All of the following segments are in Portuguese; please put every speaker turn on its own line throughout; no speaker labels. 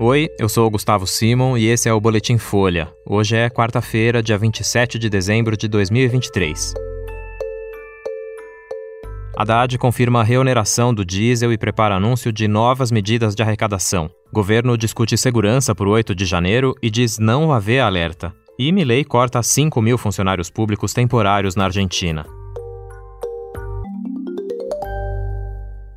Oi, eu sou o Gustavo Simon e esse é o Boletim Folha. Hoje é quarta-feira, dia 27 de dezembro de 2023. Haddad confirma a reoneração do diesel e prepara anúncio de novas medidas de arrecadação. Governo discute segurança por 8 de janeiro e diz não haver alerta. E Milei corta 5 mil funcionários públicos temporários na Argentina.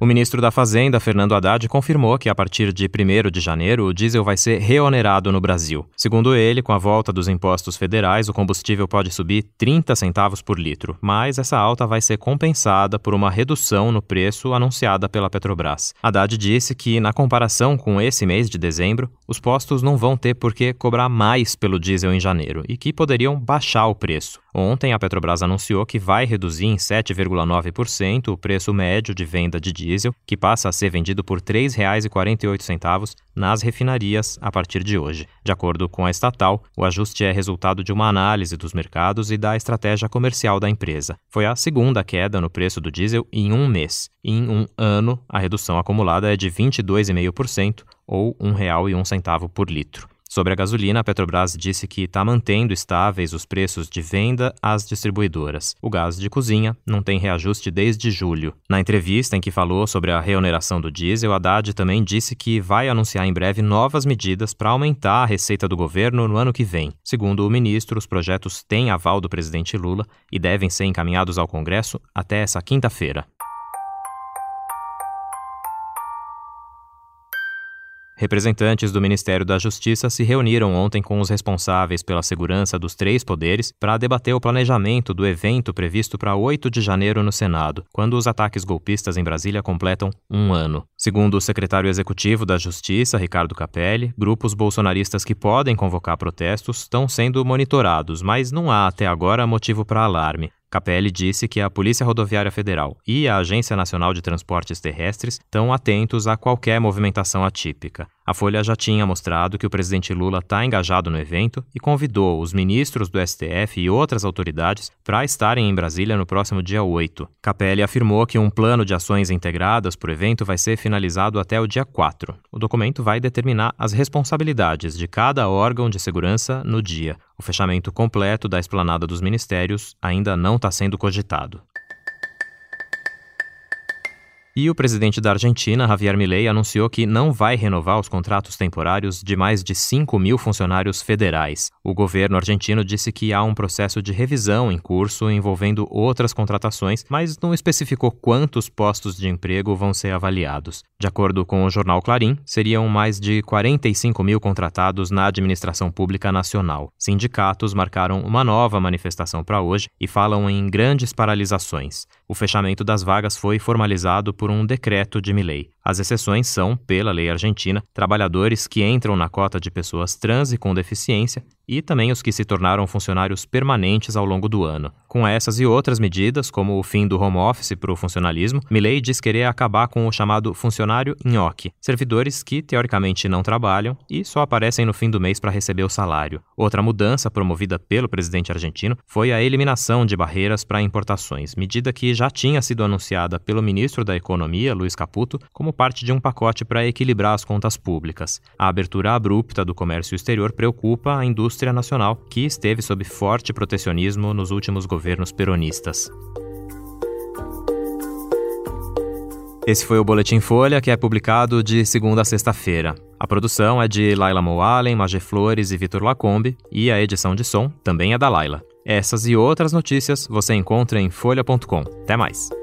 O ministro da Fazenda, Fernando Haddad, confirmou que a partir de 1 de janeiro o diesel vai ser reonerado no Brasil. Segundo ele, com a volta dos impostos federais, o combustível pode subir 30 centavos por litro, mas essa alta vai ser compensada por uma redução no preço anunciada pela Petrobras. Haddad disse que, na comparação com esse mês de dezembro, os postos não vão ter por que cobrar mais pelo diesel em janeiro e que poderiam baixar o preço. Ontem, a Petrobras anunciou que vai reduzir em 7,9% o preço médio de venda de diesel, que passa a ser vendido por R$ 3,48 nas refinarias a partir de hoje. De acordo com a estatal, o ajuste é resultado de uma análise dos mercados e da estratégia comercial da empresa. Foi a segunda queda no preço do diesel em um mês. Em um ano, a redução acumulada é de 22,5% ou R$ 1,01 por litro. Sobre a gasolina, a Petrobras disse que está mantendo estáveis os preços de venda às distribuidoras. O gás de cozinha não tem reajuste desde julho. Na entrevista em que falou sobre a reoneração do diesel, Haddad também disse que vai anunciar em breve novas medidas para aumentar a receita do governo no ano que vem. Segundo o ministro, os projetos têm aval do presidente Lula e devem ser encaminhados ao Congresso até essa quinta-feira. Representantes do Ministério da Justiça se reuniram ontem com os responsáveis pela segurança dos três poderes para debater o planejamento do evento previsto para 8 de janeiro no Senado, quando os ataques golpistas em Brasília completam um ano. Segundo o secretário executivo da Justiça, Ricardo Capelli, grupos bolsonaristas que podem convocar protestos estão sendo monitorados, mas não há até agora motivo para alarme. Capelli disse que a Polícia Rodoviária Federal e a Agência Nacional de Transportes Terrestres estão atentos a qualquer movimentação atípica. A Folha já tinha mostrado que o presidente Lula está engajado no evento e convidou os ministros do STF e outras autoridades para estarem em Brasília no próximo dia 8. Capelli afirmou que um plano de ações integradas para o evento vai ser finalizado até o dia 4. O documento vai determinar as responsabilidades de cada órgão de segurança no dia. O fechamento completo da esplanada dos ministérios ainda não está sendo cogitado. E o presidente da Argentina, Javier Milei, anunciou que não vai renovar os contratos temporários de mais de 5 mil funcionários federais. O governo argentino disse que há um processo de revisão em curso envolvendo outras contratações, mas não especificou quantos postos de emprego vão ser avaliados. De acordo com o jornal Clarim, seriam mais de 45 mil contratados na administração pública nacional. Sindicatos marcaram uma nova manifestação para hoje e falam em grandes paralisações. O fechamento das vagas foi formalizado por um decreto de Milley. As exceções são, pela lei argentina, trabalhadores que entram na cota de pessoas trans e com deficiência e também os que se tornaram funcionários permanentes ao longo do ano. Com essas e outras medidas, como o fim do home office para o funcionalismo, Milley diz querer acabar com o chamado funcionário nhoque, servidores que teoricamente não trabalham e só aparecem no fim do mês para receber o salário. Outra mudança promovida pelo presidente argentino foi a eliminação de barreiras para importações, medida que já tinha sido anunciada pelo ministro da Economia, Luiz Caputo, como como parte de um pacote para equilibrar as contas públicas. A abertura abrupta do comércio exterior preocupa a indústria nacional, que esteve sob forte protecionismo nos últimos governos peronistas. Esse foi o Boletim Folha, que é publicado de segunda a sexta-feira. A produção é de Laila Moalen, Magé Flores e Vitor Lacombe, e a edição de som também é da Laila. Essas e outras notícias você encontra em folha.com. Até mais!